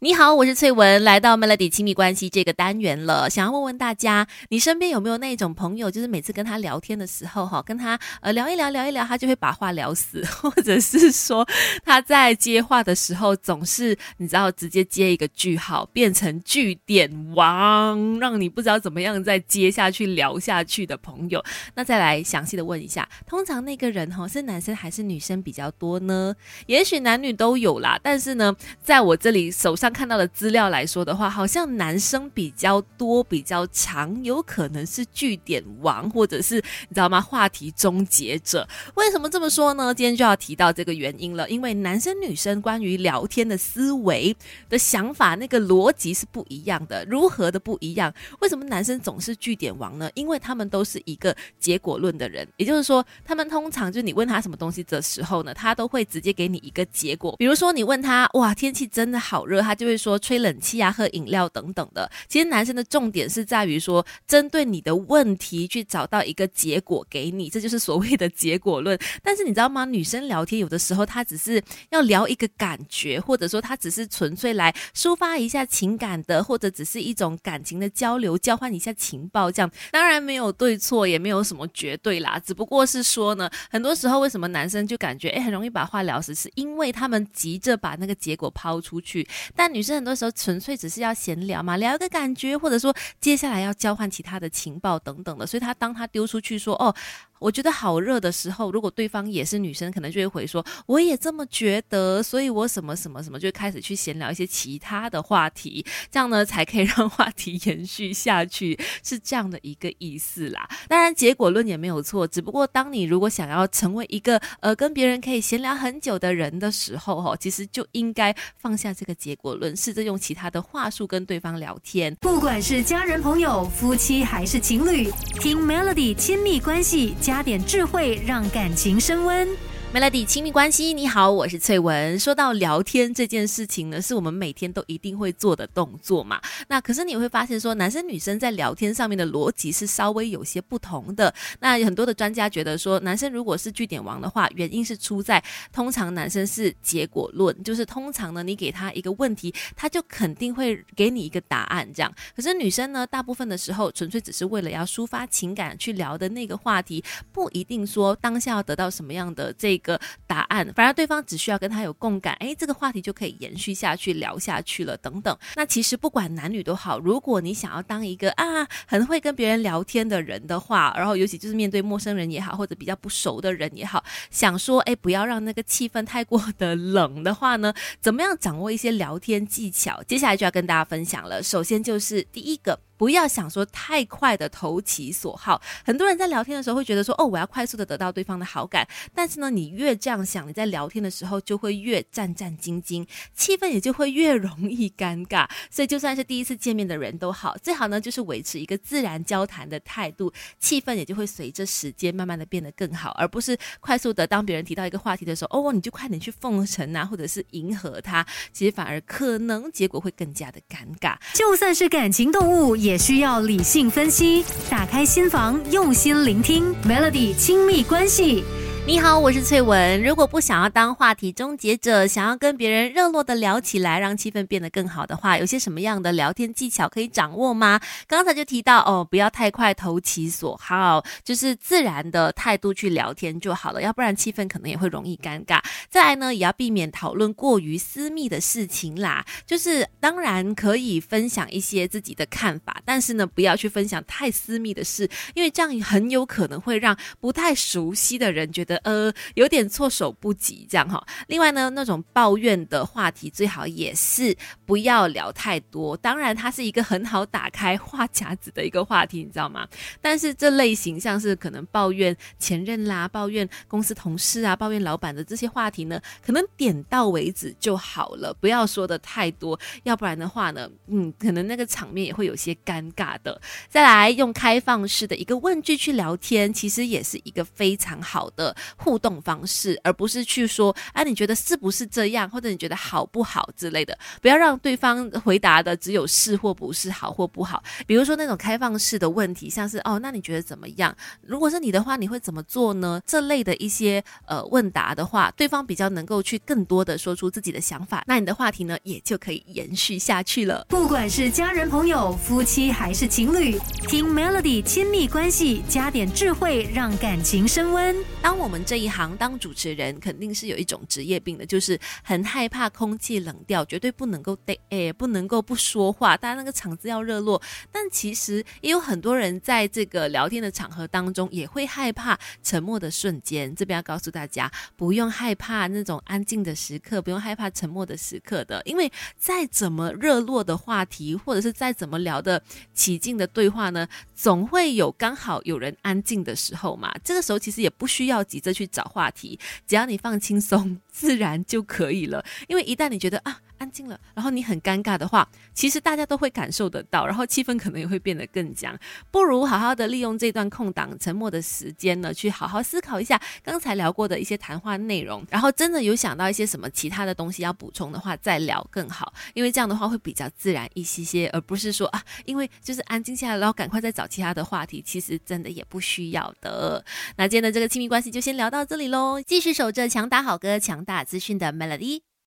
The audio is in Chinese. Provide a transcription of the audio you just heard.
你好，我是翠文，来到 Melody 亲密关系这个单元了。想要问问大家，你身边有没有那种朋友，就是每次跟他聊天的时候，哈，跟他呃聊一聊，聊一聊，他就会把话聊死，或者是说他在接话的时候，总是你知道直接接一个句号，变成句点王，让你不知道怎么样再接下去聊下去的朋友。那再来详细的问一下，通常那个人哈是男生还是女生比较多呢？也许男女都有啦，但是呢，在我这里手上。看到的资料来说的话，好像男生比较多、比较长，有可能是据点王，或者是你知道吗？话题终结者。为什么这么说呢？今天就要提到这个原因了。因为男生女生关于聊天的思维的想法，那个逻辑是不一样的。如何的不一样？为什么男生总是据点王呢？因为他们都是一个结果论的人，也就是说，他们通常就是你问他什么东西的时候呢，他都会直接给你一个结果。比如说，你问他，哇，天气真的好热，他。就会说吹冷气啊，喝饮料等等的。其实男生的重点是在于说，针对你的问题去找到一个结果给你，这就是所谓的结果论。但是你知道吗？女生聊天有的时候她只是要聊一个感觉，或者说她只是纯粹来抒发一下情感的，或者只是一种感情的交流，交换一下情报这样。当然没有对错，也没有什么绝对啦。只不过是说呢，很多时候为什么男生就感觉诶很容易把话聊死，是因为他们急着把那个结果抛出去，但。女生很多时候纯粹只是要闲聊嘛，聊一个感觉，或者说接下来要交换其他的情报等等的，所以他当他丢出去说哦。我觉得好热的时候，如果对方也是女生，可能就会回说我也这么觉得，所以我什么什么什么就开始去闲聊一些其他的话题，这样呢才可以让话题延续下去，是这样的一个意思啦。当然结果论也没有错，只不过当你如果想要成为一个呃跟别人可以闲聊很久的人的时候，哈，其实就应该放下这个结果论，试着用其他的话术跟对方聊天。不管是家人、朋友、夫妻还是情侣，听 Melody 亲密关系。加点智慧，让感情升温。Melody 亲密关系，你好，我是翠文。说到聊天这件事情呢，是我们每天都一定会做的动作嘛。那可是你会发现说，男生女生在聊天上面的逻辑是稍微有些不同的。那很多的专家觉得说，男生如果是据点王的话，原因是出在通常男生是结果论，就是通常呢，你给他一个问题，他就肯定会给你一个答案这样。可是女生呢，大部分的时候纯粹只是为了要抒发情感去聊的那个话题，不一定说当下要得到什么样的这。一个答案，反而对方只需要跟他有共感，哎，这个话题就可以延续下去，聊下去了，等等。那其实不管男女都好，如果你想要当一个啊很会跟别人聊天的人的话，然后尤其就是面对陌生人也好，或者比较不熟的人也好，想说哎不要让那个气氛太过的冷的话呢，怎么样掌握一些聊天技巧？接下来就要跟大家分享了。首先就是第一个。不要想说太快的投其所好，很多人在聊天的时候会觉得说，哦，我要快速的得到对方的好感。但是呢，你越这样想，你在聊天的时候就会越战战兢兢，气氛也就会越容易尴尬。所以就算是第一次见面的人都好，最好呢就是维持一个自然交谈的态度，气氛也就会随着时间慢慢的变得更好，而不是快速的当别人提到一个话题的时候，哦，你就快点去奉承啊，或者是迎合他，其实反而可能结果会更加的尴尬。就算是感情动物。也也需要理性分析，打开心房，用心聆听。Melody 亲密关系。你好，我是翠文。如果不想要当话题终结者，想要跟别人热络的聊起来，让气氛变得更好的话，有些什么样的聊天技巧可以掌握吗？刚才就提到哦，不要太快投其所好，就是自然的态度去聊天就好了，要不然气氛可能也会容易尴尬。再来呢，也要避免讨论过于私密的事情啦。就是当然可以分享一些自己的看法，但是呢，不要去分享太私密的事，因为这样很有可能会让不太熟悉的人觉得。呃，有点措手不及这样哈。另外呢，那种抱怨的话题最好也是不要聊太多。当然，它是一个很好打开话匣子的一个话题，你知道吗？但是这类型像是可能抱怨前任啦、抱怨公司同事啊、抱怨老板的这些话题呢，可能点到为止就好了，不要说的太多，要不然的话呢，嗯，可能那个场面也会有些尴尬的。再来用开放式的一个问句去聊天，其实也是一个非常好的。互动方式，而不是去说啊，你觉得是不是这样，或者你觉得好不好之类的，不要让对方回答的只有是或不是，好或不好。比如说那种开放式的问题，像是哦，那你觉得怎么样？如果是你的话，你会怎么做呢？这类的一些呃问答的话，对方比较能够去更多的说出自己的想法，那你的话题呢也就可以延续下去了。不管是家人、朋友、夫妻还是情侣，听 Melody 亲密关系，加点智慧，让感情升温。当我们这一行当主持人，肯定是有一种职业病的，就是很害怕空气冷掉，绝对不能够对，哎，不能够不说话，大家那个场子要热络。但其实也有很多人在这个聊天的场合当中，也会害怕沉默的瞬间。这边要告诉大家，不用害那种安静的时刻，不用害怕沉默的时刻的，因为再怎么热络的话题，或者是再怎么聊的起劲的对话呢，总会有刚好有人安静的时候嘛。这个时候其实也不需要急着去找话题，只要你放轻松，自然就可以了。因为一旦你觉得啊。安静了，然后你很尴尬的话，其实大家都会感受得到，然后气氛可能也会变得更僵。不如好好的利用这段空档、沉默的时间呢，去好好思考一下刚才聊过的一些谈话内容，然后真的有想到一些什么其他的东西要补充的话，再聊更好。因为这样的话会比较自然一些些，而不是说啊，因为就是安静下来，然后赶快再找其他的话题，其实真的也不需要的。那今天的这个亲密关系就先聊到这里喽，继续守着强打好歌、强大资讯的 Melody。